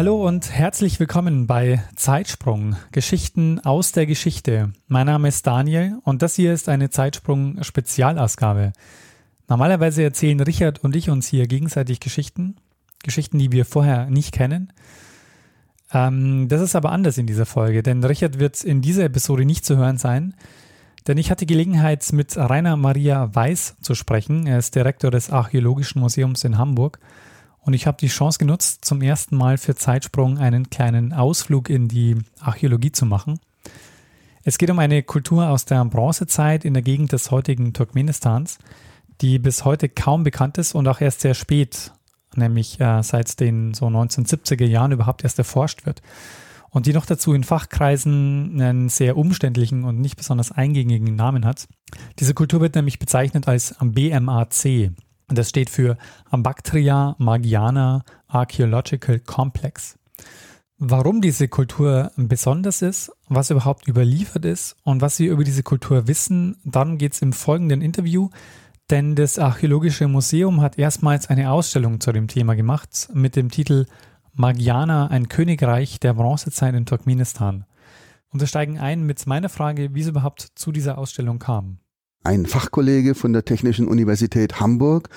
Hallo und herzlich willkommen bei Zeitsprung, Geschichten aus der Geschichte. Mein Name ist Daniel und das hier ist eine Zeitsprung-Spezialausgabe. Normalerweise erzählen Richard und ich uns hier gegenseitig Geschichten, Geschichten, die wir vorher nicht kennen. Ähm, das ist aber anders in dieser Folge, denn Richard wird in dieser Episode nicht zu hören sein, denn ich hatte Gelegenheit, mit Rainer Maria Weiß zu sprechen. Er ist Direktor des Archäologischen Museums in Hamburg und ich habe die Chance genutzt, zum ersten Mal für Zeitsprung einen kleinen Ausflug in die Archäologie zu machen. Es geht um eine Kultur aus der Bronzezeit in der Gegend des heutigen Turkmenistans, die bis heute kaum bekannt ist und auch erst sehr spät, nämlich äh, seit den so 1970er Jahren überhaupt erst erforscht wird. Und die noch dazu in Fachkreisen einen sehr umständlichen und nicht besonders eingängigen Namen hat. Diese Kultur wird nämlich bezeichnet als BMAC, das steht für Bactria Magiana Archaeological Complex. Warum diese Kultur besonders ist, was überhaupt überliefert ist und was wir über diese Kultur wissen, darum geht es im folgenden Interview. Denn das Archäologische Museum hat erstmals eine Ausstellung zu dem Thema gemacht mit dem Titel Magiana, ein Königreich der Bronzezeit in Turkmenistan. Und wir steigen ein mit meiner Frage, wie es überhaupt zu dieser Ausstellung kam ein Fachkollege von der Technischen Universität Hamburg,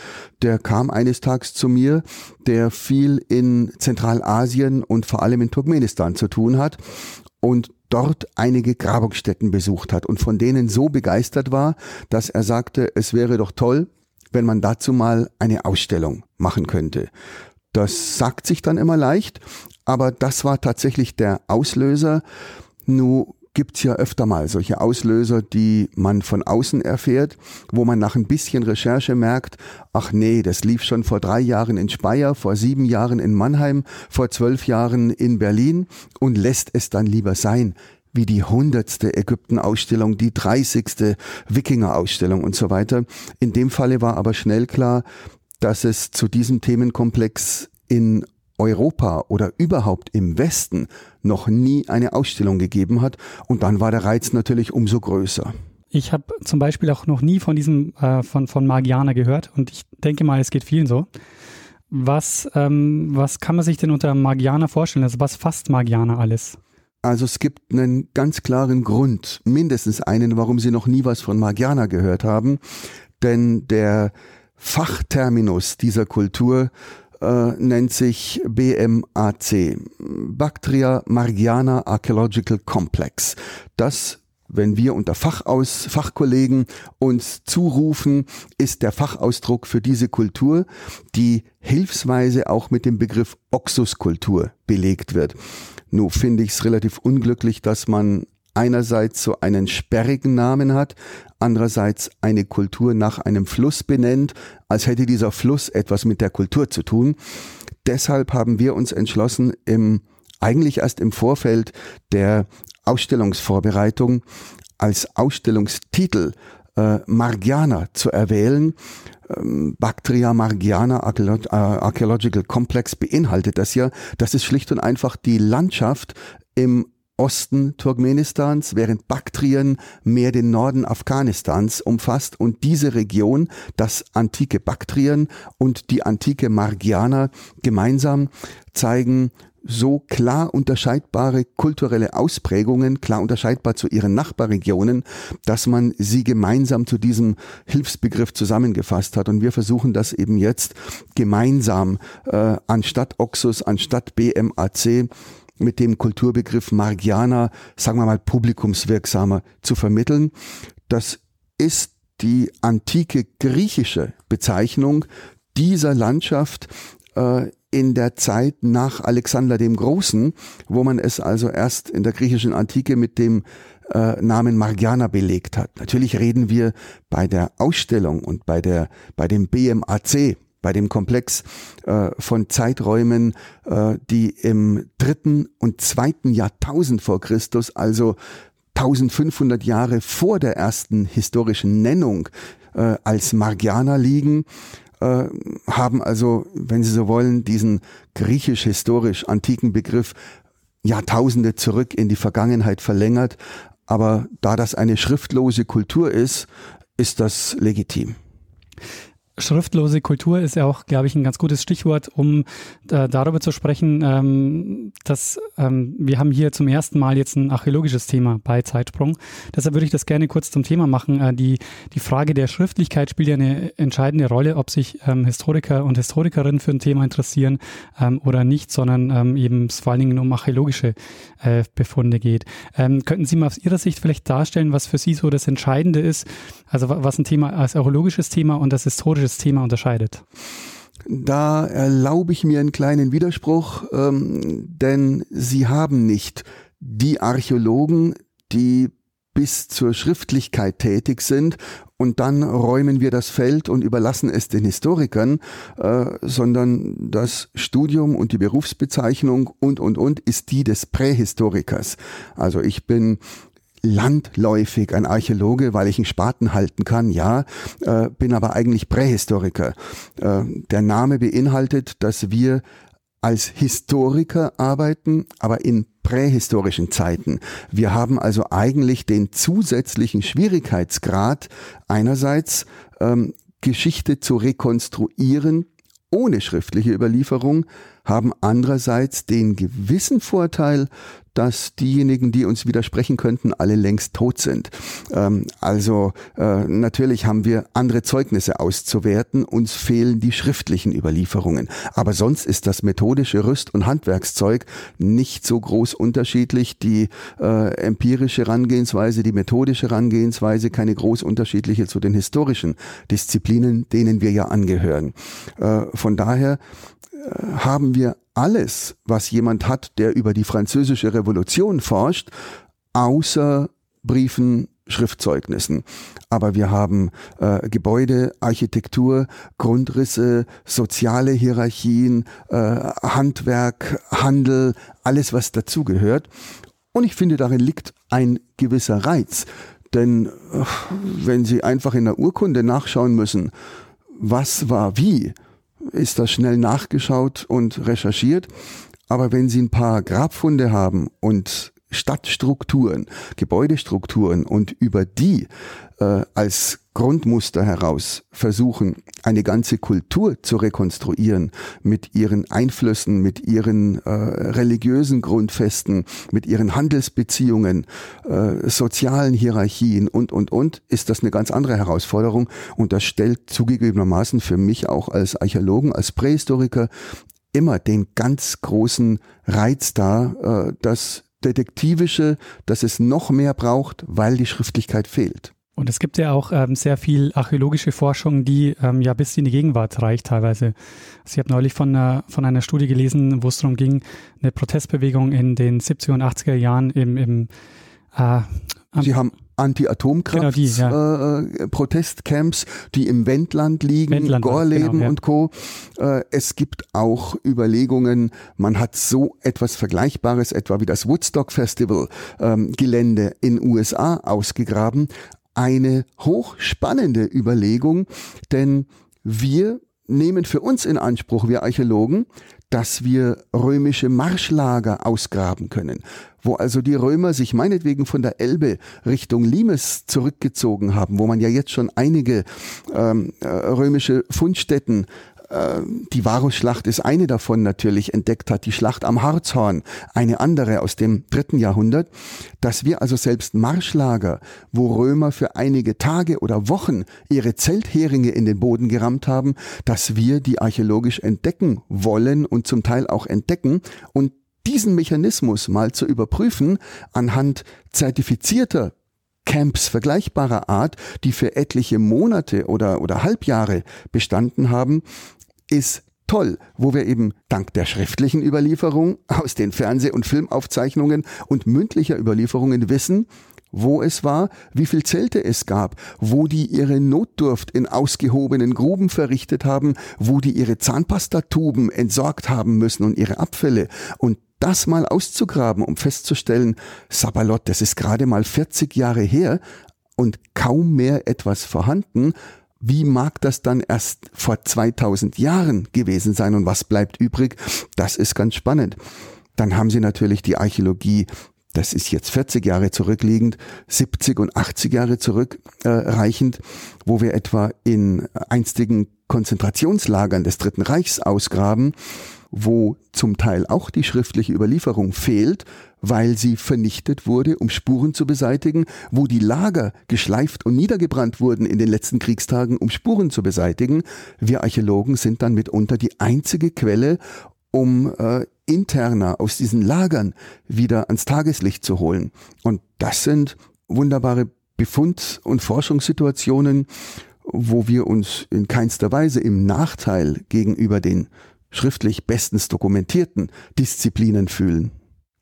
der kam eines Tages zu mir, der viel in Zentralasien und vor allem in Turkmenistan zu tun hat und dort einige Grabungsstätten besucht hat und von denen so begeistert war, dass er sagte, es wäre doch toll, wenn man dazu mal eine Ausstellung machen könnte. Das sagt sich dann immer leicht, aber das war tatsächlich der Auslöser. Nur gibt's ja öfter mal solche Auslöser, die man von außen erfährt, wo man nach ein bisschen Recherche merkt, ach nee, das lief schon vor drei Jahren in Speyer, vor sieben Jahren in Mannheim, vor zwölf Jahren in Berlin und lässt es dann lieber sein wie die hundertste Ägypten-Ausstellung, die dreißigste Wikinger-Ausstellung und so weiter. In dem Falle war aber schnell klar, dass es zu diesem Themenkomplex in Europa oder überhaupt im Westen noch nie eine Ausstellung gegeben hat. Und dann war der Reiz natürlich umso größer. Ich habe zum Beispiel auch noch nie von diesem äh, von, von Magiana gehört und ich denke mal, es geht vielen so. Was, ähm, was kann man sich denn unter Magiana vorstellen? Also was fasst Magiana alles? Also es gibt einen ganz klaren Grund, mindestens einen, warum Sie noch nie was von Magiana gehört haben. Denn der Fachterminus dieser Kultur äh, nennt sich BMAC, Bactria Margiana Archaeological Complex. Das wenn wir unter Fachaus, Fachkollegen uns zurufen, ist der Fachausdruck für diese Kultur, die hilfsweise auch mit dem Begriff Oxuskultur belegt wird. Nun finde ich es relativ unglücklich, dass man einerseits so einen sperrigen Namen hat, andererseits eine Kultur nach einem Fluss benennt, als hätte dieser Fluss etwas mit der Kultur zu tun. Deshalb haben wir uns entschlossen, im, eigentlich erst im Vorfeld der Ausstellungsvorbereitung als Ausstellungstitel äh, Margiana zu erwählen. Ähm, Bactria Margiana äh, Archaeological Complex beinhaltet das ja. Das ist schlicht und einfach die Landschaft im Osten Turkmenistans, während Baktrien mehr den Norden Afghanistans umfasst und diese Region, das antike Baktrien und die antike Margiana gemeinsam zeigen so klar unterscheidbare kulturelle Ausprägungen, klar unterscheidbar zu ihren Nachbarregionen, dass man sie gemeinsam zu diesem Hilfsbegriff zusammengefasst hat. Und wir versuchen das eben jetzt gemeinsam äh, anstatt Oxus, anstatt BMAC mit dem Kulturbegriff Margiana, sagen wir mal, publikumswirksamer zu vermitteln. Das ist die antike griechische Bezeichnung dieser Landschaft äh, in der Zeit nach Alexander dem Großen, wo man es also erst in der griechischen Antike mit dem äh, Namen Margiana belegt hat. Natürlich reden wir bei der Ausstellung und bei der bei dem BMAC bei dem Komplex äh, von Zeiträumen, äh, die im dritten und zweiten Jahrtausend vor Christus, also 1500 Jahre vor der ersten historischen Nennung äh, als Margianer liegen, äh, haben also, wenn Sie so wollen, diesen griechisch-historisch antiken Begriff Jahrtausende zurück in die Vergangenheit verlängert. Aber da das eine schriftlose Kultur ist, ist das legitim. Schriftlose Kultur ist ja auch, glaube ich, ein ganz gutes Stichwort, um äh, darüber zu sprechen, ähm, dass ähm, wir haben hier zum ersten Mal jetzt ein archäologisches Thema bei Zeitsprung. Deshalb würde ich das gerne kurz zum Thema machen. Äh, die, die Frage der Schriftlichkeit spielt ja eine entscheidende Rolle, ob sich ähm, Historiker und Historikerinnen für ein Thema interessieren ähm, oder nicht, sondern ähm, eben es vor allen Dingen um archäologische äh, Befunde geht. Ähm, könnten Sie mal aus Ihrer Sicht vielleicht darstellen, was für Sie so das Entscheidende ist, also was ein Thema als archäologisches Thema und das historisches Thema unterscheidet? Da erlaube ich mir einen kleinen Widerspruch, ähm, denn Sie haben nicht die Archäologen, die bis zur Schriftlichkeit tätig sind und dann räumen wir das Feld und überlassen es den Historikern, äh, sondern das Studium und die Berufsbezeichnung und, und, und ist die des Prähistorikers. Also ich bin landläufig ein Archäologe, weil ich einen Spaten halten kann, ja, äh, bin aber eigentlich Prähistoriker. Äh, der Name beinhaltet, dass wir als Historiker arbeiten, aber in prähistorischen Zeiten. Wir haben also eigentlich den zusätzlichen Schwierigkeitsgrad einerseits ähm, Geschichte zu rekonstruieren ohne schriftliche Überlieferung, haben andererseits den gewissen Vorteil, dass diejenigen, die uns widersprechen könnten, alle längst tot sind. Ähm, also äh, natürlich haben wir andere Zeugnisse auszuwerten, uns fehlen die schriftlichen Überlieferungen. Aber sonst ist das methodische Rüst- und Handwerkszeug nicht so groß unterschiedlich. Die äh, empirische Herangehensweise, die methodische Herangehensweise, keine groß unterschiedliche zu den historischen Disziplinen, denen wir ja angehören. Äh, von daher haben wir alles, was jemand hat, der über die französische Revolution forscht, außer Briefen, Schriftzeugnissen. Aber wir haben äh, Gebäude, Architektur, Grundrisse, soziale Hierarchien, äh, Handwerk, Handel, alles, was dazugehört. Und ich finde, darin liegt ein gewisser Reiz. Denn äh, wenn Sie einfach in der Urkunde nachschauen müssen, was war wie, ist das schnell nachgeschaut und recherchiert. Aber wenn Sie ein paar Grabfunde haben und Stadtstrukturen, Gebäudestrukturen und über die äh, als Grundmuster heraus versuchen, eine ganze Kultur zu rekonstruieren mit ihren Einflüssen, mit ihren äh, religiösen Grundfesten, mit ihren Handelsbeziehungen, äh, sozialen Hierarchien und, und, und, ist das eine ganz andere Herausforderung. Und das stellt zugegebenermaßen für mich auch als Archäologen, als Prähistoriker immer den ganz großen Reiz dar, äh, das Detektivische, dass es noch mehr braucht, weil die Schriftlichkeit fehlt. Und es gibt ja auch ähm, sehr viel archäologische Forschung, die ähm, ja bis in die Gegenwart reicht teilweise. Also ich habe neulich von einer, von einer Studie gelesen, wo es darum ging, eine Protestbewegung in den 70er und 80er Jahren im, im äh, Sie haben Anti-Atomkraft-Protestcamps, genau, ja. äh, die im Wendland liegen, Wendland Gorleben genau, ja. und Co. Äh, es gibt auch Überlegungen, man hat so etwas Vergleichbares, etwa wie das Woodstock Festival ähm, Gelände in USA ausgegraben. Eine hochspannende Überlegung, denn wir nehmen für uns in Anspruch, wir Archäologen, dass wir römische Marschlager ausgraben können, wo also die Römer sich meinetwegen von der Elbe Richtung Limes zurückgezogen haben, wo man ja jetzt schon einige ähm, äh, römische Fundstätten die Varusschlacht ist eine davon natürlich entdeckt hat, die Schlacht am Harzhorn, eine andere aus dem dritten Jahrhundert, dass wir also selbst Marschlager, wo Römer für einige Tage oder Wochen ihre Zeltheringe in den Boden gerammt haben, dass wir die archäologisch entdecken wollen und zum Teil auch entdecken und diesen Mechanismus mal zu überprüfen anhand zertifizierter Camps vergleichbarer Art, die für etliche Monate oder, oder Halbjahre bestanden haben, ist toll, wo wir eben dank der schriftlichen Überlieferung aus den Fernseh- und Filmaufzeichnungen und mündlicher Überlieferungen wissen, wo es war, wie viel Zelte es gab, wo die ihre Notdurft in ausgehobenen Gruben verrichtet haben, wo die ihre Zahnpastatuben entsorgt haben müssen und ihre Abfälle. Und das mal auszugraben, um festzustellen, Sabalot, das ist gerade mal 40 Jahre her und kaum mehr etwas vorhanden, wie mag das dann erst vor 2000 Jahren gewesen sein und was bleibt übrig? Das ist ganz spannend. Dann haben sie natürlich die Archäologie das ist jetzt 40 Jahre zurückliegend, 70 und 80 Jahre zurückreichend, äh, wo wir etwa in einstigen Konzentrationslagern des Dritten Reichs ausgraben, wo zum Teil auch die schriftliche Überlieferung fehlt, weil sie vernichtet wurde, um Spuren zu beseitigen, wo die Lager geschleift und niedergebrannt wurden in den letzten Kriegstagen, um Spuren zu beseitigen. Wir Archäologen sind dann mitunter die einzige Quelle, um äh, interner aus diesen Lagern wieder ans Tageslicht zu holen. Und das sind wunderbare Befund- und Forschungssituationen, wo wir uns in keinster Weise im Nachteil gegenüber den schriftlich bestens dokumentierten Disziplinen fühlen.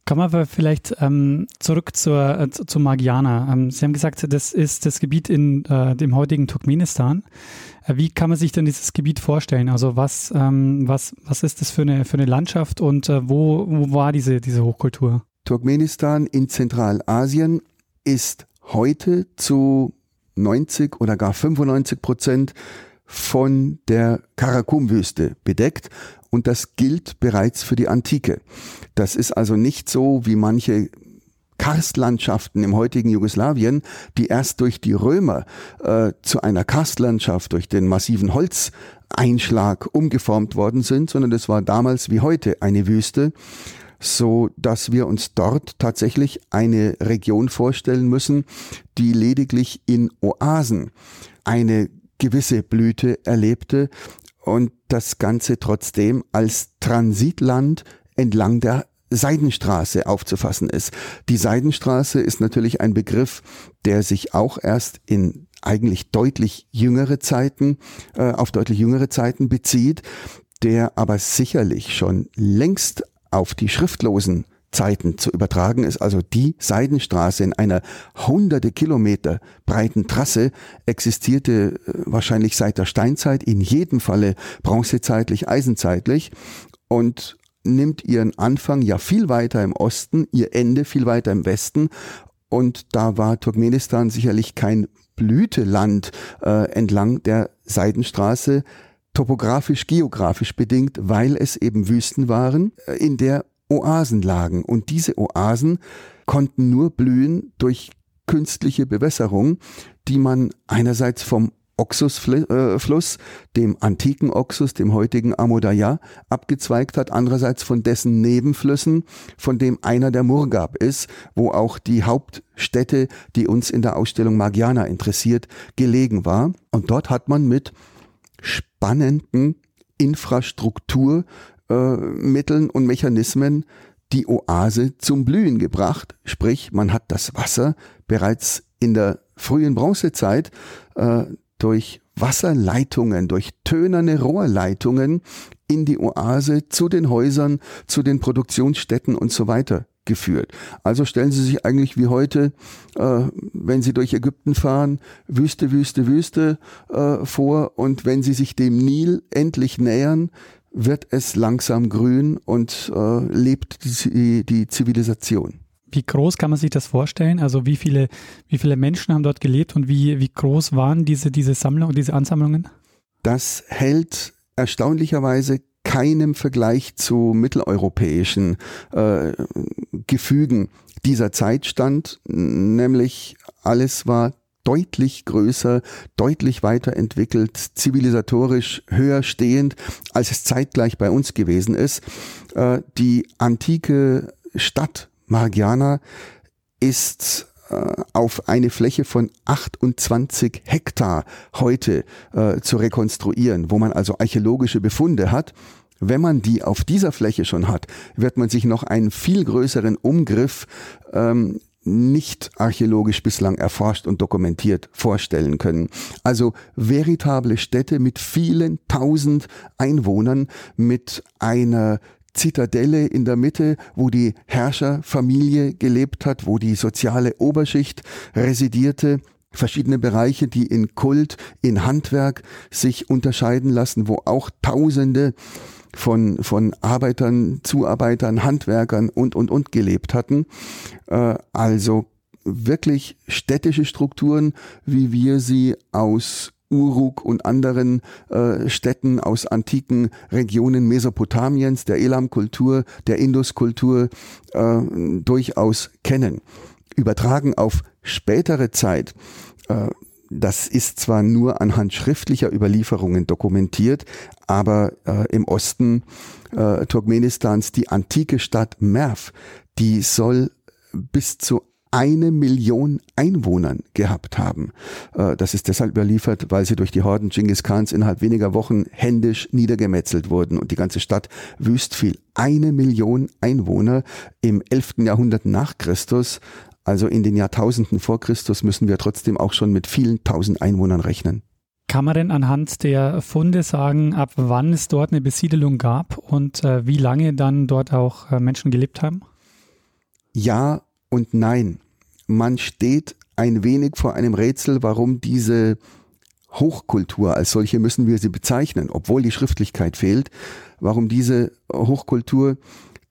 Kommen wir vielleicht ähm, zurück zur, äh, zu Magiana. Ähm, Sie haben gesagt, das ist das Gebiet in äh, dem heutigen Turkmenistan. Äh, wie kann man sich denn dieses Gebiet vorstellen? Also was, ähm, was, was ist das für eine, für eine Landschaft und äh, wo, wo war diese, diese Hochkultur? Turkmenistan in Zentralasien ist heute zu 90 oder gar 95 Prozent von der Karakum-Wüste bedeckt und das gilt bereits für die Antike. Das ist also nicht so wie manche Karstlandschaften im heutigen Jugoslawien, die erst durch die Römer äh, zu einer Karstlandschaft, durch den massiven Holzeinschlag umgeformt worden sind, sondern es war damals wie heute eine Wüste, so dass wir uns dort tatsächlich eine Region vorstellen müssen, die lediglich in Oasen eine gewisse Blüte erlebte und das Ganze trotzdem als Transitland entlang der Seidenstraße aufzufassen ist. Die Seidenstraße ist natürlich ein Begriff, der sich auch erst in eigentlich deutlich jüngere Zeiten, äh, auf deutlich jüngere Zeiten bezieht, der aber sicherlich schon längst auf die schriftlosen Zeiten zu übertragen ist. Also die Seidenstraße in einer hunderte Kilometer breiten Trasse existierte äh, wahrscheinlich seit der Steinzeit, in jedem Falle bronzezeitlich, eisenzeitlich und nimmt ihren Anfang ja viel weiter im Osten, ihr Ende viel weiter im Westen und da war Turkmenistan sicherlich kein Blüteland äh, entlang der Seidenstraße, topografisch, geografisch bedingt, weil es eben Wüsten waren, äh, in der Oasen lagen. Und diese Oasen konnten nur blühen durch künstliche Bewässerung, die man einerseits vom Oxusfluss, dem antiken Oxus, dem heutigen Amodaya, abgezweigt hat, andererseits von dessen Nebenflüssen, von dem einer der Murgab ist, wo auch die Hauptstätte, die uns in der Ausstellung Magiana interessiert, gelegen war. Und dort hat man mit spannenden Infrastruktur äh, Mitteln und Mechanismen die Oase zum Blühen gebracht. Sprich, man hat das Wasser bereits in der frühen Bronzezeit äh, durch Wasserleitungen, durch tönerne Rohrleitungen in die Oase zu den Häusern, zu den Produktionsstätten und so weiter geführt. Also stellen Sie sich eigentlich wie heute, äh, wenn Sie durch Ägypten fahren, Wüste, Wüste, Wüste äh, vor und wenn Sie sich dem Nil endlich nähern, wird es langsam grün und äh, lebt die, die Zivilisation. Wie groß kann man sich das vorstellen? Also wie viele, wie viele Menschen haben dort gelebt und wie, wie groß waren diese, diese Sammlungen, diese Ansammlungen? Das hält erstaunlicherweise keinem Vergleich zu mitteleuropäischen äh, Gefügen dieser Zeit stand, nämlich alles war deutlich größer, deutlich weiterentwickelt, zivilisatorisch höher stehend, als es zeitgleich bei uns gewesen ist. Äh, die antike Stadt Margiana ist äh, auf eine Fläche von 28 Hektar heute äh, zu rekonstruieren, wo man also archäologische Befunde hat. Wenn man die auf dieser Fläche schon hat, wird man sich noch einen viel größeren Umgriff ähm, nicht archäologisch bislang erforscht und dokumentiert vorstellen können. Also veritable Städte mit vielen tausend Einwohnern, mit einer Zitadelle in der Mitte, wo die Herrscherfamilie gelebt hat, wo die soziale Oberschicht residierte, verschiedene Bereiche, die in Kult, in Handwerk sich unterscheiden lassen, wo auch Tausende von, von Arbeitern, Zuarbeitern, Handwerkern und, und, und gelebt hatten. Äh, also wirklich städtische Strukturen, wie wir sie aus Uruk und anderen äh, Städten aus antiken Regionen Mesopotamiens, der Elam-Kultur, der Indus-Kultur äh, durchaus kennen. Übertragen auf spätere Zeit, äh, das ist zwar nur anhand schriftlicher Überlieferungen dokumentiert, aber äh, im Osten äh, Turkmenistans die antike Stadt Merv, die soll bis zu eine Million Einwohnern gehabt haben. Äh, das ist deshalb überliefert, weil sie durch die Horden Genghis Khans innerhalb weniger Wochen händisch niedergemetzelt wurden und die ganze Stadt wüst fiel. Eine Million Einwohner im 11. Jahrhundert nach Christus, also in den Jahrtausenden vor Christus, müssen wir trotzdem auch schon mit vielen tausend Einwohnern rechnen. Kann man denn anhand der Funde sagen, ab wann es dort eine Besiedelung gab und äh, wie lange dann dort auch äh, Menschen gelebt haben? Ja und nein. Man steht ein wenig vor einem Rätsel, warum diese Hochkultur, als solche müssen wir sie bezeichnen, obwohl die Schriftlichkeit fehlt, warum diese Hochkultur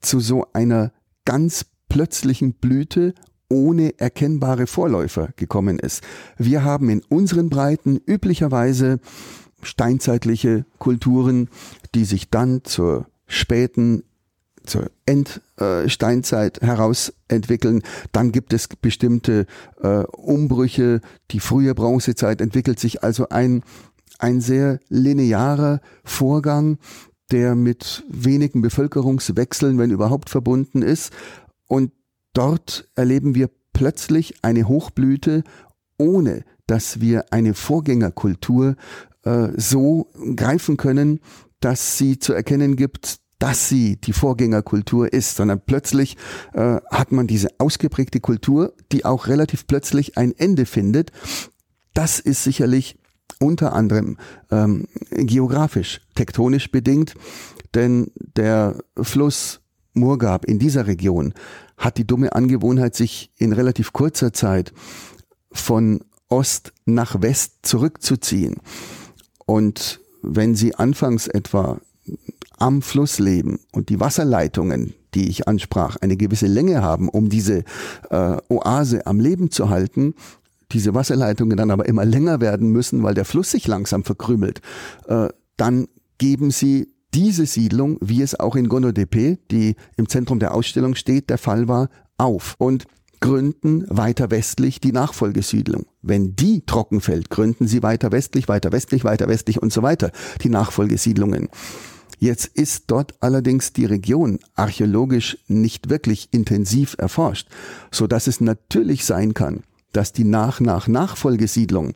zu so einer ganz plötzlichen Blüte ohne erkennbare Vorläufer gekommen ist. Wir haben in unseren Breiten üblicherweise steinzeitliche Kulturen, die sich dann zur späten zur Endsteinzeit herausentwickeln. Dann gibt es bestimmte äh, Umbrüche. Die frühe Bronzezeit entwickelt sich also ein, ein sehr linearer Vorgang, der mit wenigen Bevölkerungswechseln, wenn überhaupt, verbunden ist. Und dort erleben wir plötzlich eine Hochblüte, ohne dass wir eine Vorgängerkultur äh, so greifen können, dass sie zu erkennen gibt, dass sie die Vorgängerkultur ist, sondern plötzlich äh, hat man diese ausgeprägte Kultur, die auch relativ plötzlich ein Ende findet. Das ist sicherlich unter anderem ähm, geografisch, tektonisch bedingt, denn der Fluss Murgab in dieser Region hat die dumme Angewohnheit, sich in relativ kurzer Zeit von Ost nach West zurückzuziehen. Und wenn Sie anfangs etwa am Fluss leben und die Wasserleitungen, die ich ansprach, eine gewisse Länge haben, um diese äh, Oase am Leben zu halten, diese Wasserleitungen dann aber immer länger werden müssen, weil der Fluss sich langsam verkrümelt, äh, dann geben sie diese Siedlung, wie es auch in Gonodepe, die im Zentrum der Ausstellung steht, der Fall war, auf und gründen weiter westlich die Nachfolgesiedlung. Wenn die trocken fällt, gründen sie weiter westlich, weiter westlich, weiter westlich und so weiter die Nachfolgesiedlungen. Jetzt ist dort allerdings die Region archäologisch nicht wirklich intensiv erforscht, so dass es natürlich sein kann, dass die Nach-Nach-Nachfolgesiedlung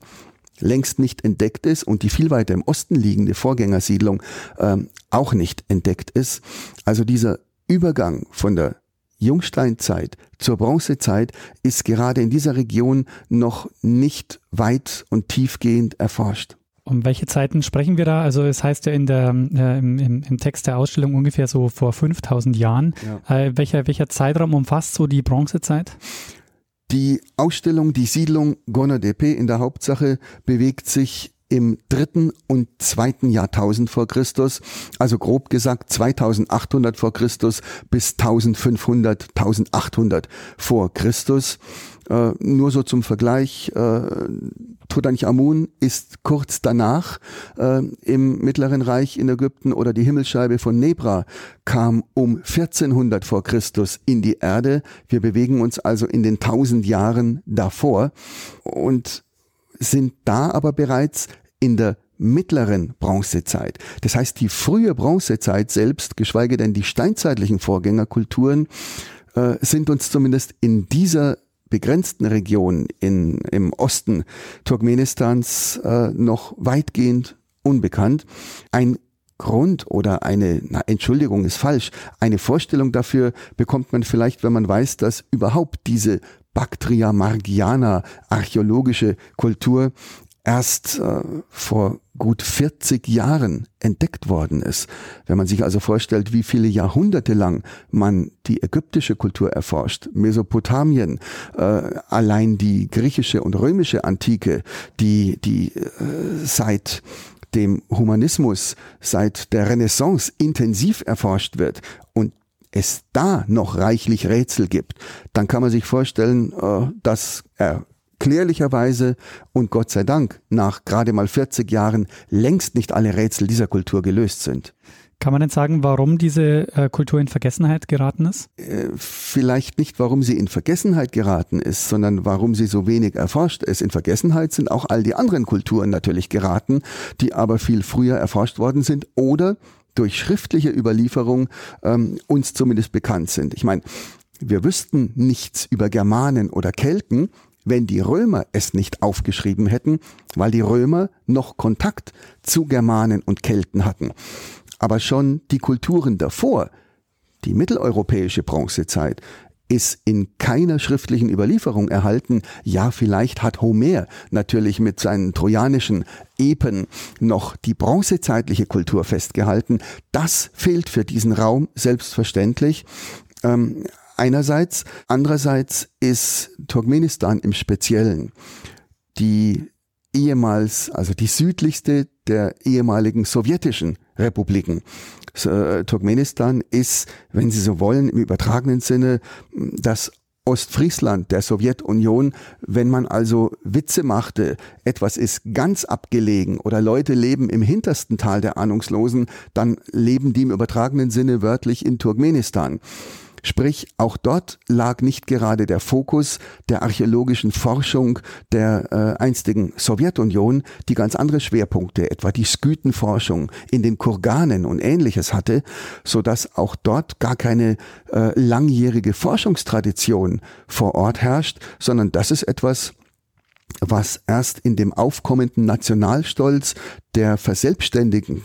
längst nicht entdeckt ist und die viel weiter im Osten liegende Vorgängersiedlung ähm, auch nicht entdeckt ist. Also dieser Übergang von der Jungsteinzeit zur Bronzezeit ist gerade in dieser Region noch nicht weit und tiefgehend erforscht. Um welche Zeiten sprechen wir da? Also es heißt ja in der, äh, im, im, Text der Ausstellung ungefähr so vor 5000 Jahren. Ja. Äh, welcher, welcher Zeitraum umfasst so die Bronzezeit? Die Ausstellung, die Siedlung Gonadepe in der Hauptsache bewegt sich im dritten und zweiten Jahrtausend vor Christus, also grob gesagt 2800 vor Christus bis 1500, 1800 vor Christus. Äh, nur so zum Vergleich, äh, Tutanchamun ist kurz danach äh, im Mittleren Reich in Ägypten oder die Himmelsscheibe von Nebra kam um 1400 vor Christus in die Erde. Wir bewegen uns also in den 1000 Jahren davor und sind da aber bereits in der mittleren Bronzezeit. Das heißt, die frühe Bronzezeit selbst, geschweige denn die steinzeitlichen Vorgängerkulturen, äh, sind uns zumindest in dieser begrenzten Region in, im Osten Turkmenistans äh, noch weitgehend unbekannt. Ein Grund oder eine, na, Entschuldigung ist falsch, eine Vorstellung dafür bekommt man vielleicht, wenn man weiß, dass überhaupt diese Bactria margiana archäologische Kultur erst äh, vor gut 40 Jahren entdeckt worden ist. Wenn man sich also vorstellt, wie viele Jahrhunderte lang man die ägyptische Kultur erforscht, Mesopotamien, äh, allein die griechische und römische Antike, die, die äh, seit dem Humanismus, seit der Renaissance intensiv erforscht wird und es da noch reichlich Rätsel gibt, dann kann man sich vorstellen, äh, dass er klärlicherweise und Gott sei Dank nach gerade mal 40 Jahren längst nicht alle Rätsel dieser Kultur gelöst sind. Kann man denn sagen, warum diese äh, Kultur in Vergessenheit geraten ist? Äh, vielleicht nicht, warum sie in Vergessenheit geraten ist, sondern warum sie so wenig erforscht ist. In Vergessenheit sind auch all die anderen Kulturen natürlich geraten, die aber viel früher erforscht worden sind oder durch schriftliche Überlieferung ähm, uns zumindest bekannt sind. Ich meine, wir wüssten nichts über Germanen oder Kelten, wenn die Römer es nicht aufgeschrieben hätten, weil die Römer noch Kontakt zu Germanen und Kelten hatten. Aber schon die Kulturen davor, die mitteleuropäische Bronzezeit, ist in keiner schriftlichen Überlieferung erhalten. Ja, vielleicht hat Homer natürlich mit seinen trojanischen Epen noch die bronzezeitliche Kultur festgehalten. Das fehlt für diesen Raum selbstverständlich. Ähm, einerseits. Andererseits ist Turkmenistan im Speziellen die ehemals, also die südlichste der ehemaligen sowjetischen Republiken. Äh, Turkmenistan ist, wenn Sie so wollen, im übertragenen Sinne das Ostfriesland der Sowjetunion, wenn man also Witze machte, etwas ist ganz abgelegen oder Leute leben im hintersten Tal der Ahnungslosen, dann leben die im übertragenen Sinne wörtlich in Turkmenistan. Sprich, auch dort lag nicht gerade der Fokus der archäologischen Forschung der äh, einstigen Sowjetunion, die ganz andere Schwerpunkte, etwa die Skythenforschung in den Kurganen und ähnliches hatte, so dass auch dort gar keine äh, langjährige Forschungstradition vor Ort herrscht, sondern das ist etwas, was erst in dem aufkommenden Nationalstolz der verselbstständigen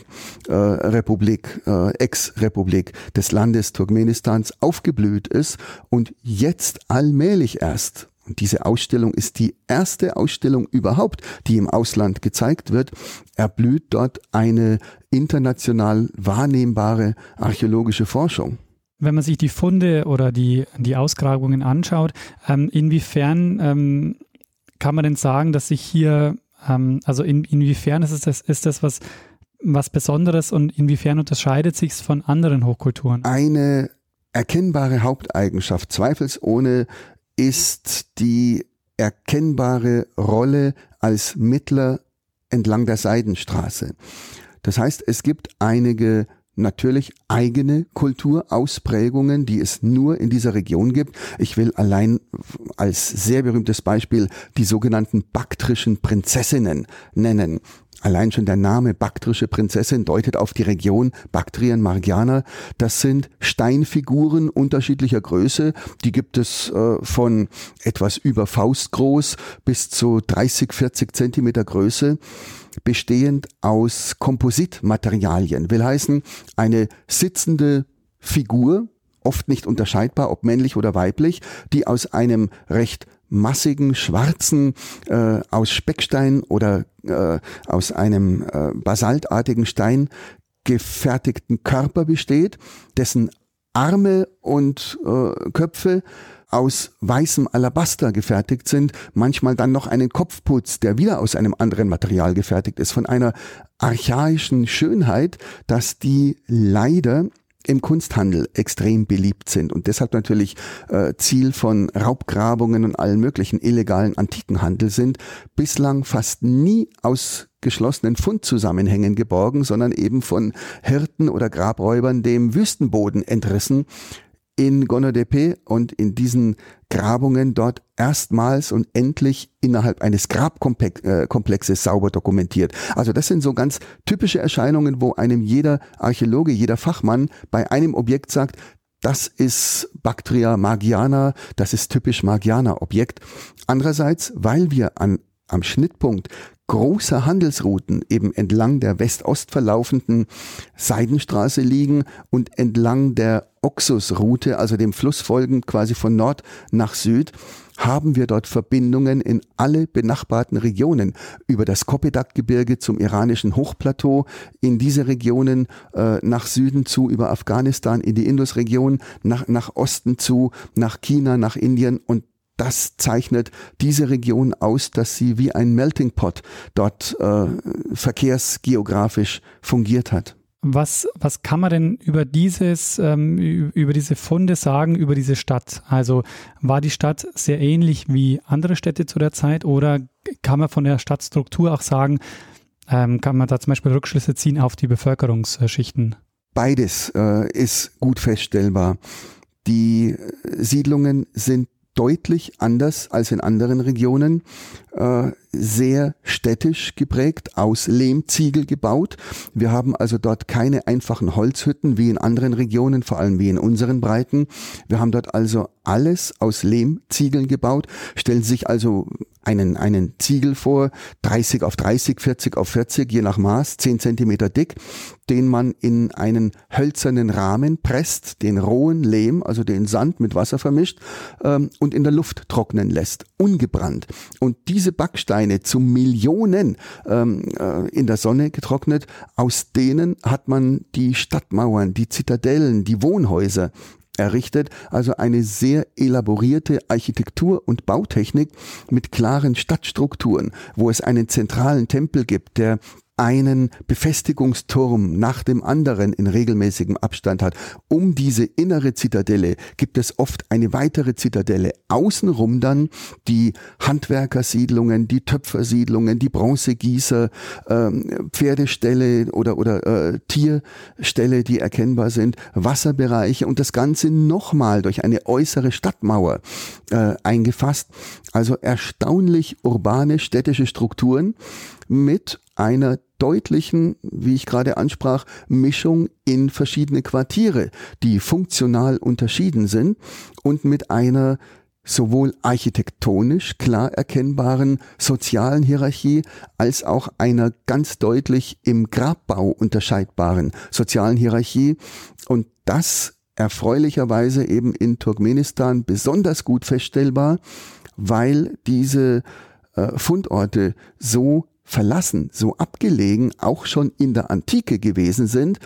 äh, Republik, äh, Ex-Republik des Landes Turkmenistans aufgeblüht ist und jetzt allmählich erst und diese Ausstellung ist die erste Ausstellung überhaupt, die im Ausland gezeigt wird, erblüht dort eine international wahrnehmbare archäologische Forschung. Wenn man sich die Funde oder die, die Ausgrabungen anschaut, ähm, inwiefern ähm, kann man denn sagen, dass sich hier, ähm, also in, inwiefern ist das, ist das was, was Besonderes und inwiefern unterscheidet sich es von anderen Hochkulturen? Eine erkennbare Haupteigenschaft, zweifelsohne, ist die erkennbare Rolle als Mittler entlang der Seidenstraße. Das heißt, es gibt einige natürlich eigene Kulturausprägungen, die es nur in dieser Region gibt. Ich will allein als sehr berühmtes Beispiel die sogenannten baktrischen Prinzessinnen nennen. Allein schon der Name baktrische Prinzessin deutet auf die Region Baktrien Margiana. Das sind Steinfiguren unterschiedlicher Größe. Die gibt es äh, von etwas über Faustgroß bis zu 30, 40 Zentimeter Größe bestehend aus Kompositmaterialien. Will heißen, eine sitzende Figur, oft nicht unterscheidbar, ob männlich oder weiblich, die aus einem recht massigen, schwarzen, äh, aus Speckstein oder äh, aus einem äh, basaltartigen Stein gefertigten Körper besteht, dessen Arme und äh, Köpfe aus weißem Alabaster gefertigt sind, manchmal dann noch einen Kopfputz, der wieder aus einem anderen Material gefertigt ist, von einer archaischen Schönheit, dass die leider im Kunsthandel extrem beliebt sind und deshalb natürlich äh, Ziel von Raubgrabungen und allen möglichen illegalen Antikenhandel sind, bislang fast nie aus geschlossenen Fundzusammenhängen geborgen, sondern eben von Hirten oder Grabräubern dem Wüstenboden entrissen, in Gonodepe und in diesen Grabungen dort erstmals und endlich innerhalb eines Grabkomplexes sauber dokumentiert. Also das sind so ganz typische Erscheinungen, wo einem jeder Archäologe, jeder Fachmann bei einem Objekt sagt, das ist Bactria magiana, das ist typisch magianer Objekt. Andererseits, weil wir an am Schnittpunkt großer Handelsrouten eben entlang der West-Ost verlaufenden Seidenstraße liegen und entlang der Oxusroute, also dem Fluss folgend quasi von Nord nach Süd, haben wir dort Verbindungen in alle benachbarten Regionen. Über das Kopedak-Gebirge zum iranischen Hochplateau, in diese Regionen äh, nach Süden zu, über Afghanistan in die Indusregion, nach, nach Osten zu, nach China, nach Indien und das zeichnet diese Region aus, dass sie wie ein Melting Pot dort äh, verkehrsgeografisch fungiert hat. Was, was kann man denn über dieses, ähm, über diese Funde sagen, über diese Stadt? Also war die Stadt sehr ähnlich wie andere Städte zu der Zeit oder kann man von der Stadtstruktur auch sagen, ähm, kann man da zum Beispiel Rückschlüsse ziehen auf die Bevölkerungsschichten? Beides äh, ist gut feststellbar. Die Siedlungen sind deutlich anders als in anderen Regionen, äh, sehr städtisch geprägt, aus Lehmziegel gebaut. Wir haben also dort keine einfachen Holzhütten wie in anderen Regionen, vor allem wie in unseren Breiten. Wir haben dort also alles aus Lehmziegeln gebaut. Stellen Sie sich also einen, einen Ziegel vor, 30 auf 30, 40 auf 40, je nach Maß, 10 Zentimeter dick, den man in einen hölzernen Rahmen presst, den rohen Lehm, also den Sand mit Wasser vermischt ähm, und in der Luft trocknen lässt, ungebrannt. Und diese Backsteine zu Millionen ähm, äh, in der Sonne getrocknet, aus denen hat man die Stadtmauern, die Zitadellen, die Wohnhäuser errichtet, also eine sehr elaborierte Architektur und Bautechnik mit klaren Stadtstrukturen, wo es einen zentralen Tempel gibt, der einen Befestigungsturm nach dem anderen in regelmäßigem Abstand hat. Um diese innere Zitadelle gibt es oft eine weitere Zitadelle. Außenrum dann die Handwerkersiedlungen, die Töpfersiedlungen, die Bronzegießer, ähm, Pferdeställe oder, oder äh, Tierställe, die erkennbar sind, Wasserbereiche und das Ganze nochmal durch eine äußere Stadtmauer äh, eingefasst. Also erstaunlich urbane städtische Strukturen mit einer deutlichen, wie ich gerade ansprach, Mischung in verschiedene Quartiere, die funktional unterschieden sind und mit einer sowohl architektonisch klar erkennbaren sozialen Hierarchie als auch einer ganz deutlich im Grabbau unterscheidbaren sozialen Hierarchie. Und das erfreulicherweise eben in Turkmenistan besonders gut feststellbar, weil diese äh, Fundorte so verlassen, so abgelegen auch schon in der Antike gewesen sind,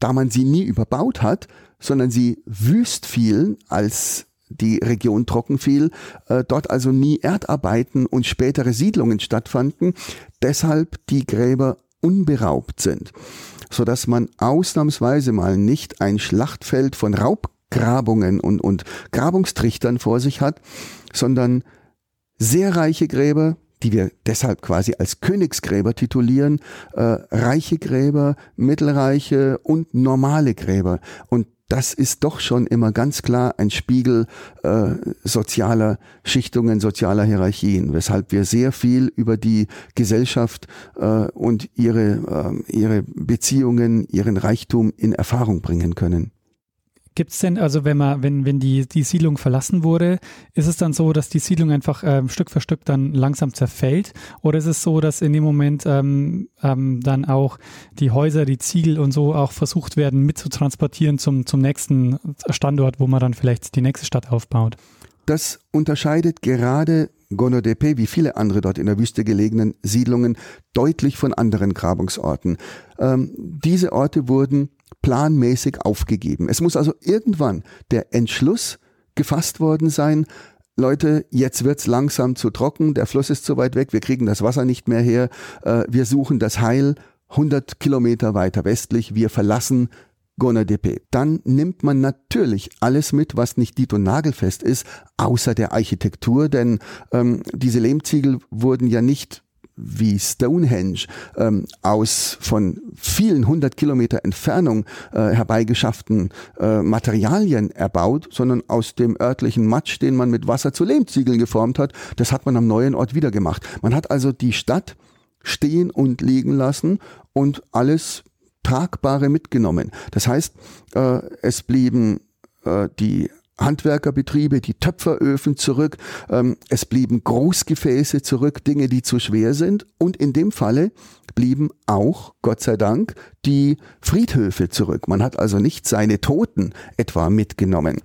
da man sie nie überbaut hat, sondern sie wüst fielen, als die Region trocken fiel, äh, dort also nie Erdarbeiten und spätere Siedlungen stattfanden, deshalb die Gräber unberaubt sind, so dass man ausnahmsweise mal nicht ein Schlachtfeld von Raubgrabungen und, und Grabungstrichtern vor sich hat, sondern sehr reiche Gräber, die wir deshalb quasi als Königsgräber titulieren, äh, reiche Gräber, mittelreiche und normale Gräber. Und das ist doch schon immer ganz klar ein Spiegel äh, sozialer Schichtungen, sozialer Hierarchien, weshalb wir sehr viel über die Gesellschaft äh, und ihre, äh, ihre Beziehungen, ihren Reichtum in Erfahrung bringen können. Gibt es denn, also wenn man, wenn, wenn die, die Siedlung verlassen wurde, ist es dann so, dass die Siedlung einfach ähm, Stück für Stück dann langsam zerfällt? Oder ist es so, dass in dem Moment ähm, ähm, dann auch die Häuser, die Ziegel und so auch versucht werden mitzutransportieren zum, zum nächsten Standort, wo man dann vielleicht die nächste Stadt aufbaut? Das unterscheidet gerade Gonodepe wie viele andere dort in der Wüste gelegenen Siedlungen deutlich von anderen Grabungsorten. Ähm, diese Orte wurden planmäßig aufgegeben. Es muss also irgendwann der Entschluss gefasst worden sein, Leute, jetzt wird's langsam zu trocken, der Fluss ist zu weit weg, wir kriegen das Wasser nicht mehr her, äh, wir suchen das Heil 100 Kilometer weiter westlich, wir verlassen Gonadepe. Dann nimmt man natürlich alles mit, was nicht dit- und nagelfest ist, außer der Architektur, denn ähm, diese Lehmziegel wurden ja nicht wie Stonehenge ähm, aus von vielen hundert Kilometer Entfernung äh, herbeigeschafften äh, Materialien erbaut, sondern aus dem örtlichen Matsch, den man mit Wasser zu Lehmziegeln geformt hat. Das hat man am neuen Ort wieder gemacht. Man hat also die Stadt stehen und liegen lassen und alles Tragbare mitgenommen. Das heißt, äh, es blieben äh, die Handwerkerbetriebe, die Töpferöfen zurück, ähm, es blieben Großgefäße zurück, Dinge, die zu schwer sind. Und in dem Falle blieben auch, Gott sei Dank, die Friedhöfe zurück. Man hat also nicht seine Toten etwa mitgenommen.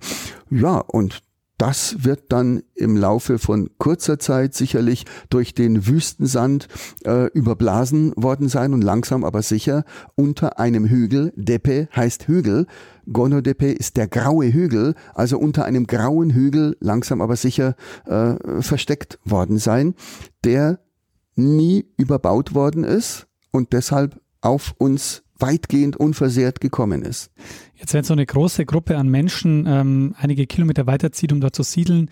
Ja, und das wird dann im Laufe von kurzer Zeit sicherlich durch den Wüstensand äh, überblasen worden sein und langsam aber sicher unter einem Hügel, Depe heißt Hügel, Gonodepe ist der graue Hügel, also unter einem grauen Hügel langsam aber sicher äh, versteckt worden sein, der nie überbaut worden ist und deshalb auf uns weitgehend unversehrt gekommen ist. Jetzt, wenn so eine große Gruppe an Menschen ähm, einige Kilometer weiterzieht, um dort zu siedeln,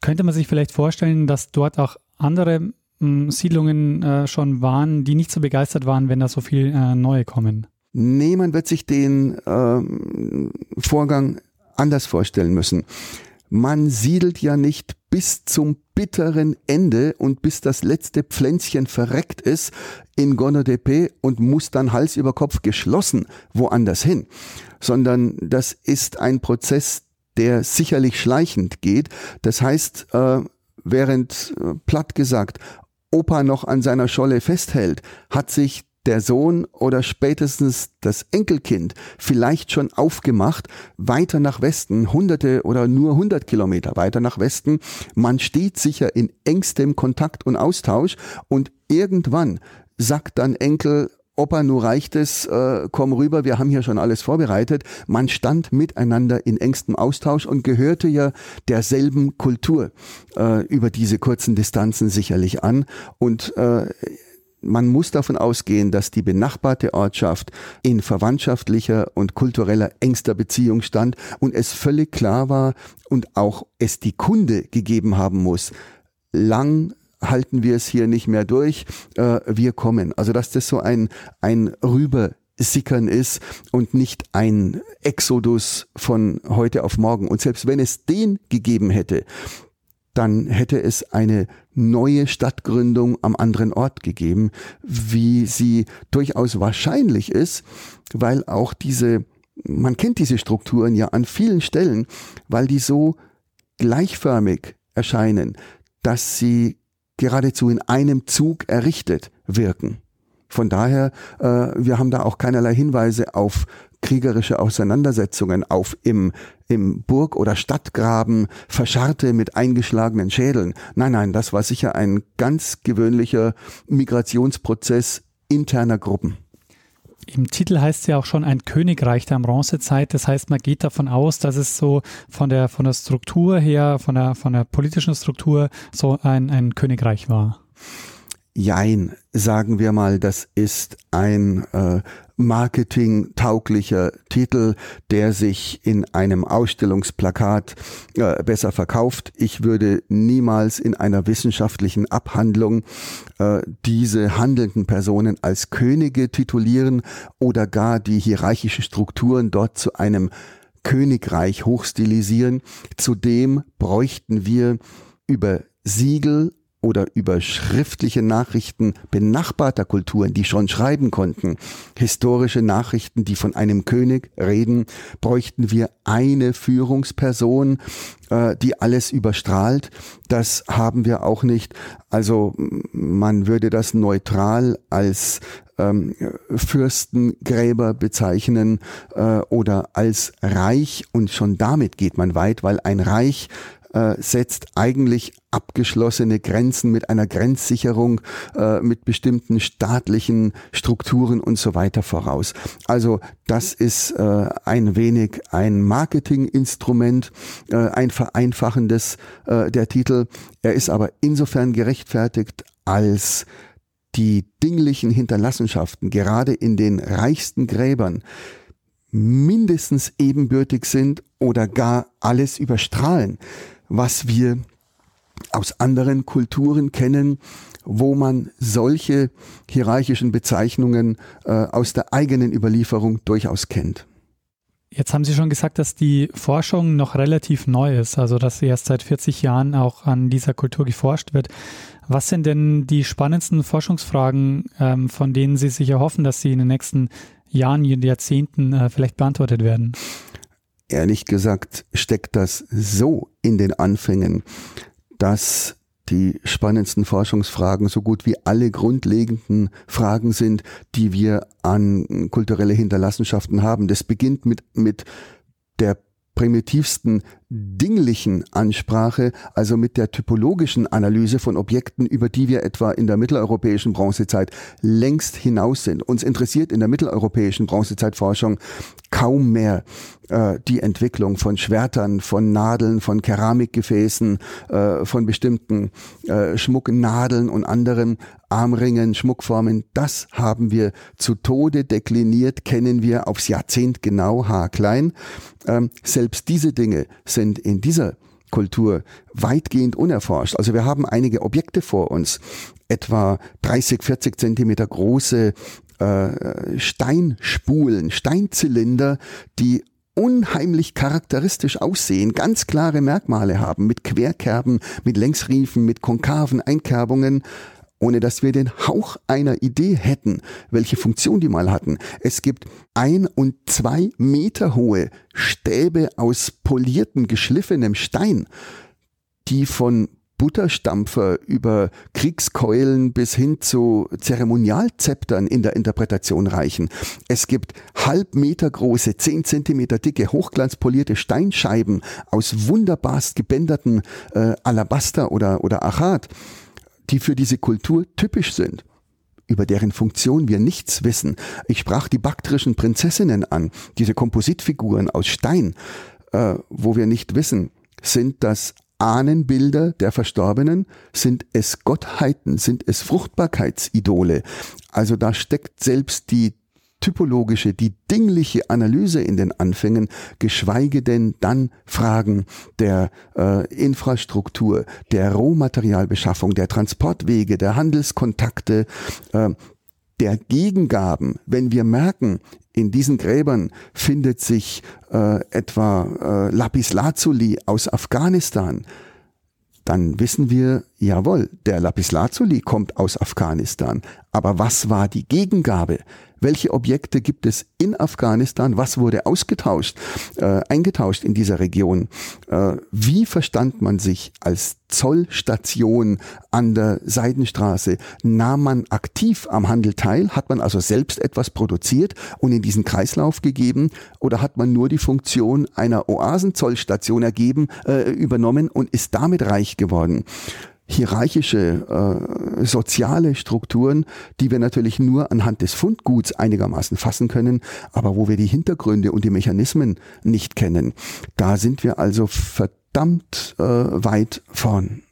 könnte man sich vielleicht vorstellen, dass dort auch andere ähm, Siedlungen äh, schon waren, die nicht so begeistert waren, wenn da so viel äh, neue kommen? Nee, man wird sich den ähm, Vorgang anders vorstellen müssen. Man siedelt ja nicht bis zum bitteren Ende und bis das letzte Pflänzchen verreckt ist in Gonodepe und muss dann Hals über Kopf geschlossen woanders hin, sondern das ist ein Prozess, der sicherlich schleichend geht. Das heißt, äh, während äh, platt gesagt Opa noch an seiner Scholle festhält, hat sich der Sohn oder spätestens das Enkelkind vielleicht schon aufgemacht, weiter nach Westen, hunderte oder nur hundert Kilometer weiter nach Westen. Man steht sicher in engstem Kontakt und Austausch und irgendwann sagt dann Enkel, Opa, nur reicht es, äh, komm rüber, wir haben hier schon alles vorbereitet. Man stand miteinander in engstem Austausch und gehörte ja derselben Kultur äh, über diese kurzen Distanzen sicherlich an. Und äh, man muss davon ausgehen, dass die benachbarte Ortschaft in verwandtschaftlicher und kultureller engster Beziehung stand und es völlig klar war und auch es die Kunde gegeben haben muss. Lang halten wir es hier nicht mehr durch, äh, wir kommen. Also dass das so ein, ein Rüber Sickern ist und nicht ein Exodus von heute auf morgen. Und selbst wenn es den gegeben hätte, dann hätte es eine neue Stadtgründung am anderen Ort gegeben, wie sie durchaus wahrscheinlich ist, weil auch diese, man kennt diese Strukturen ja an vielen Stellen, weil die so gleichförmig erscheinen, dass sie geradezu in einem Zug errichtet wirken. Von daher, äh, wir haben da auch keinerlei Hinweise auf kriegerische Auseinandersetzungen, auf im, im Burg- oder Stadtgraben Verscharrte mit eingeschlagenen Schädeln. Nein, nein, das war sicher ein ganz gewöhnlicher Migrationsprozess interner Gruppen. Im Titel heißt es ja auch schon ein Königreich der Bronzezeit. Das heißt, man geht davon aus, dass es so von der, von der Struktur her, von der, von der politischen Struktur so ein, ein Königreich war. Jein, sagen wir mal, das ist ein äh, marketingtauglicher Titel, der sich in einem Ausstellungsplakat äh, besser verkauft. Ich würde niemals in einer wissenschaftlichen Abhandlung äh, diese handelnden Personen als Könige titulieren oder gar die hierarchischen Strukturen dort zu einem Königreich hochstilisieren. Zudem bräuchten wir über Siegel oder über schriftliche Nachrichten benachbarter Kulturen, die schon schreiben konnten, historische Nachrichten, die von einem König reden, bräuchten wir eine Führungsperson, äh, die alles überstrahlt. Das haben wir auch nicht. Also man würde das neutral als ähm, Fürstengräber bezeichnen äh, oder als Reich und schon damit geht man weit, weil ein Reich äh, setzt eigentlich abgeschlossene Grenzen mit einer Grenzsicherung, äh, mit bestimmten staatlichen Strukturen und so weiter voraus. Also das ist äh, ein wenig ein Marketinginstrument, äh, ein vereinfachendes äh, der Titel. Er ist aber insofern gerechtfertigt, als die dinglichen Hinterlassenschaften gerade in den reichsten Gräbern mindestens ebenbürtig sind oder gar alles überstrahlen was wir aus anderen Kulturen kennen, wo man solche hierarchischen Bezeichnungen äh, aus der eigenen Überlieferung durchaus kennt. Jetzt haben Sie schon gesagt, dass die Forschung noch relativ neu ist, also dass erst seit 40 Jahren auch an dieser Kultur geforscht wird. Was sind denn die spannendsten Forschungsfragen, ähm, von denen Sie sich erhoffen, dass sie in den nächsten Jahren, Jahrzehnten äh, vielleicht beantwortet werden? Ehrlich gesagt steckt das so in den Anfängen, dass die spannendsten Forschungsfragen so gut wie alle grundlegenden Fragen sind, die wir an kulturelle Hinterlassenschaften haben. Das beginnt mit, mit der primitivsten dinglichen Ansprache, also mit der typologischen Analyse von Objekten, über die wir etwa in der mitteleuropäischen Bronzezeit längst hinaus sind. Uns interessiert in der mitteleuropäischen Bronzezeitforschung kaum mehr äh, die Entwicklung von Schwertern, von Nadeln, von Keramikgefäßen, äh, von bestimmten äh, Schmucknadeln und anderen Armringen, Schmuckformen. Das haben wir zu Tode dekliniert, kennen wir aufs Jahrzehnt genau, haarklein. Ähm, selbst diese Dinge sind in dieser Kultur weitgehend unerforscht. Also wir haben einige Objekte vor uns, etwa 30, 40 Zentimeter große äh, Steinspulen, Steinzylinder, die unheimlich charakteristisch aussehen, ganz klare Merkmale haben, mit Querkerben, mit Längsriefen, mit konkaven Einkerbungen, ohne dass wir den Hauch einer Idee hätten, welche Funktion die mal hatten. Es gibt ein und zwei Meter hohe Stäbe aus poliertem, geschliffenem Stein, die von Butterstampfer über Kriegskeulen bis hin zu Zeremonialzeptern in der Interpretation reichen. Es gibt halb Meter große, zehn Zentimeter dicke, hochglanzpolierte Steinscheiben aus wunderbarst gebänderten äh, Alabaster oder, oder Achat, die für diese Kultur typisch sind über deren Funktion wir nichts wissen. Ich sprach die baktrischen Prinzessinnen an, diese Kompositfiguren aus Stein, äh, wo wir nicht wissen, sind das Ahnenbilder der Verstorbenen? Sind es Gottheiten? Sind es Fruchtbarkeitsidole? Also da steckt selbst die typologische, die dingliche Analyse in den Anfängen, geschweige denn dann Fragen der äh, Infrastruktur, der Rohmaterialbeschaffung, der Transportwege, der Handelskontakte, äh, der Gegengaben, wenn wir merken, in diesen Gräbern findet sich äh, etwa äh, Lapis Lazuli aus Afghanistan, dann wissen wir, jawohl, der Lapis Lazuli kommt aus Afghanistan. Aber was war die Gegengabe? Welche Objekte gibt es in Afghanistan, was wurde ausgetauscht, äh, eingetauscht in dieser Region, äh, wie verstand man sich als Zollstation an der Seidenstraße, nahm man aktiv am Handel teil, hat man also selbst etwas produziert und in diesen Kreislauf gegeben? Oder hat man nur die Funktion einer Oasenzollstation ergeben, äh, übernommen und ist damit reich geworden? Hierarchische äh, soziale Strukturen, die wir natürlich nur anhand des Fundguts einigermaßen fassen können, aber wo wir die Hintergründe und die Mechanismen nicht kennen. Da sind wir also verdammt äh, weit vorn.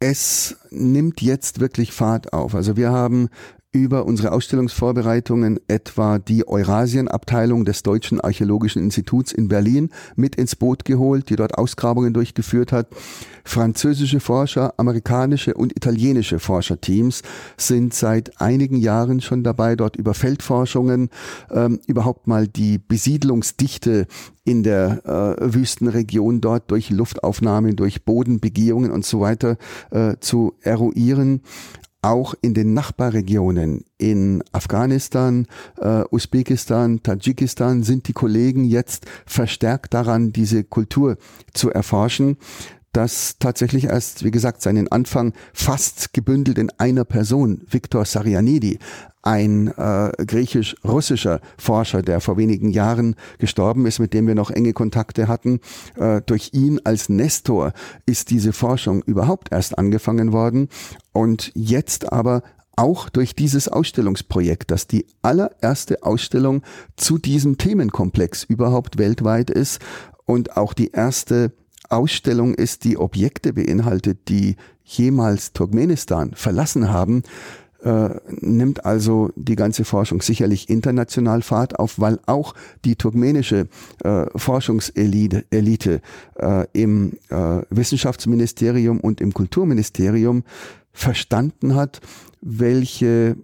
Es nimmt jetzt wirklich Fahrt auf. Also wir haben über unsere Ausstellungsvorbereitungen etwa die Eurasienabteilung des Deutschen Archäologischen Instituts in Berlin mit ins Boot geholt, die dort Ausgrabungen durchgeführt hat. Französische Forscher, amerikanische und italienische Forscherteams sind seit einigen Jahren schon dabei, dort über Feldforschungen ähm, überhaupt mal die Besiedlungsdichte in der äh, Wüstenregion dort durch Luftaufnahmen, durch Bodenbegehungen und so weiter äh, zu eruieren auch in den Nachbarregionen in Afghanistan, äh, Usbekistan, Tadschikistan sind die Kollegen jetzt verstärkt daran, diese Kultur zu erforschen das tatsächlich erst, wie gesagt, seinen Anfang fast gebündelt in einer Person, Viktor Sarianidi, ein äh, griechisch-russischer Forscher, der vor wenigen Jahren gestorben ist, mit dem wir noch enge Kontakte hatten. Äh, durch ihn als Nestor ist diese Forschung überhaupt erst angefangen worden und jetzt aber auch durch dieses Ausstellungsprojekt, das die allererste Ausstellung zu diesem Themenkomplex überhaupt weltweit ist und auch die erste Ausstellung ist, die Objekte beinhaltet, die jemals Turkmenistan verlassen haben, äh, nimmt also die ganze Forschung sicherlich international Fahrt auf, weil auch die turkmenische äh, Forschungselite Elite, äh, im äh, Wissenschaftsministerium und im Kulturministerium verstanden hat, welche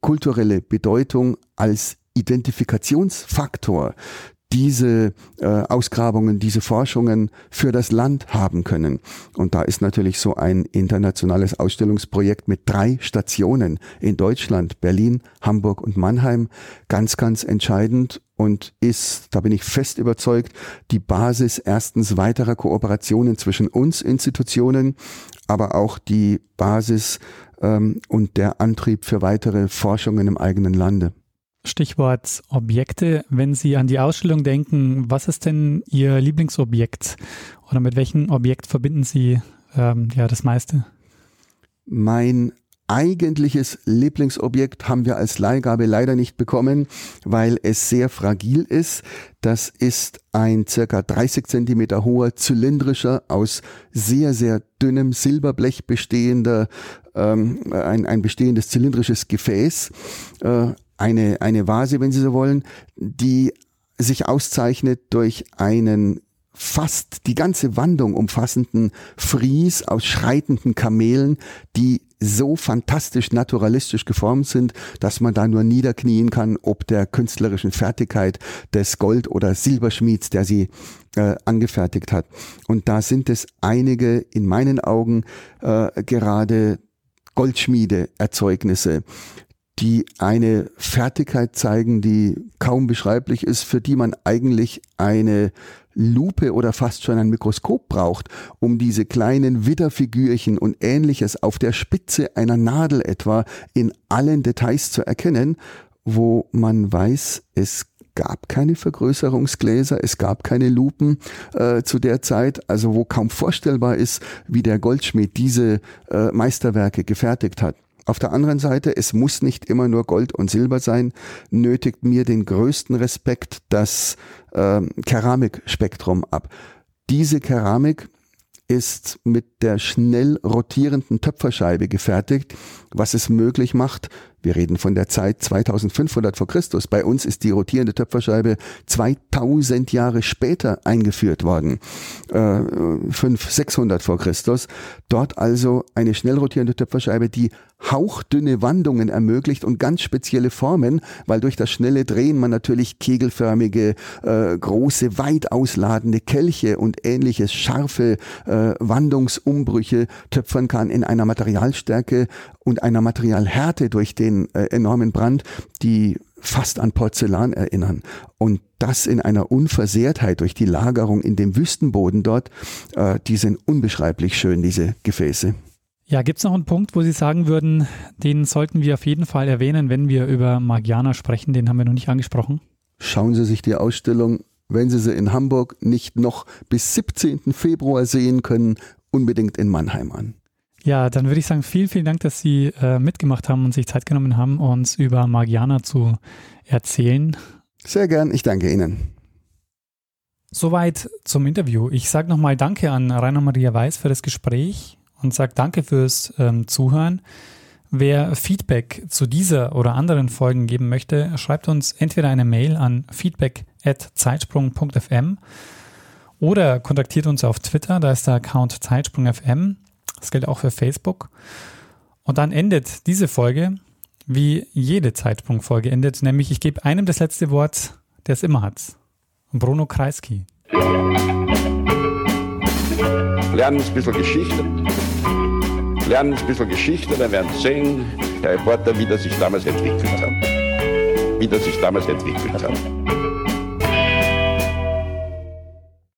kulturelle Bedeutung als Identifikationsfaktor diese äh, Ausgrabungen, diese Forschungen für das Land haben können. Und da ist natürlich so ein internationales Ausstellungsprojekt mit drei Stationen in Deutschland, Berlin, Hamburg und Mannheim ganz, ganz entscheidend und ist, da bin ich fest überzeugt, die Basis erstens weiterer Kooperationen zwischen uns Institutionen, aber auch die Basis ähm, und der Antrieb für weitere Forschungen im eigenen Lande. Stichwort Objekte. Wenn Sie an die Ausstellung denken, was ist denn Ihr Lieblingsobjekt oder mit welchem Objekt verbinden Sie ähm, ja das meiste? Mein eigentliches Lieblingsobjekt haben wir als Leihgabe leider nicht bekommen, weil es sehr fragil ist. Das ist ein circa 30 Zentimeter hoher zylindrischer, aus sehr, sehr dünnem Silberblech bestehender, ähm, ein, ein bestehendes zylindrisches Gefäß, äh, eine, eine Vase, wenn Sie so wollen, die sich auszeichnet durch einen fast die ganze Wandung umfassenden Fries aus schreitenden Kamelen, die so fantastisch naturalistisch geformt sind, dass man da nur niederknien kann, ob der künstlerischen Fertigkeit des Gold- oder Silberschmieds, der sie äh, angefertigt hat. Und da sind es einige in meinen Augen äh, gerade Goldschmiede-Erzeugnisse, die eine Fertigkeit zeigen, die kaum beschreiblich ist, für die man eigentlich eine Lupe oder fast schon ein Mikroskop braucht, um diese kleinen Widderfigürchen und ähnliches auf der Spitze einer Nadel etwa in allen Details zu erkennen, wo man weiß, es gab keine Vergrößerungsgläser, es gab keine Lupen äh, zu der Zeit, also wo kaum vorstellbar ist, wie der Goldschmied diese äh, Meisterwerke gefertigt hat. Auf der anderen Seite, es muss nicht immer nur Gold und Silber sein, nötigt mir den größten Respekt das äh, Keramikspektrum ab. Diese Keramik ist mit der schnell rotierenden Töpferscheibe gefertigt, was es möglich macht, wir reden von der Zeit 2500 vor Christus. Bei uns ist die rotierende Töpferscheibe 2000 Jahre später eingeführt worden. Äh, 500, 600 vor Christus. Dort also eine schnell rotierende Töpferscheibe, die hauchdünne Wandungen ermöglicht und ganz spezielle Formen, weil durch das schnelle Drehen man natürlich kegelförmige, äh, große, weit ausladende Kelche und ähnliches scharfe äh, Wandungsumbrüche töpfern kann in einer Materialstärke und einer Materialhärte durch den äh, enormen Brand, die fast an Porzellan erinnern. Und das in einer Unversehrtheit durch die Lagerung in dem Wüstenboden dort, äh, die sind unbeschreiblich schön, diese Gefäße. Ja, gibt es noch einen Punkt, wo Sie sagen würden, den sollten wir auf jeden Fall erwähnen, wenn wir über Magiana sprechen? Den haben wir noch nicht angesprochen. Schauen Sie sich die Ausstellung, wenn Sie sie in Hamburg nicht noch bis 17. Februar sehen können, unbedingt in Mannheim an. Ja, dann würde ich sagen, vielen, vielen Dank, dass Sie äh, mitgemacht haben und sich Zeit genommen haben, uns über Magiana zu erzählen. Sehr gern, ich danke Ihnen. Soweit zum Interview. Ich sage nochmal Danke an Rainer Maria Weiß für das Gespräch und sage danke fürs ähm, Zuhören. Wer Feedback zu dieser oder anderen Folgen geben möchte, schreibt uns entweder eine Mail an feedback@zeitsprung.fm oder kontaktiert uns auf Twitter, da ist der Account Zeitsprung.fm. Das gilt auch für Facebook. Und dann endet diese Folge, wie jede Zeitsprung-Folge endet, nämlich ich gebe einem das letzte Wort, der es immer hat. Bruno Kreisky. Lernen ein bisschen Geschichte. Lernen ein bisschen Geschichte, dann werden sehen, der Reporter, wie das sich damals entwickelt hat. Wie das sich damals entwickelt hat.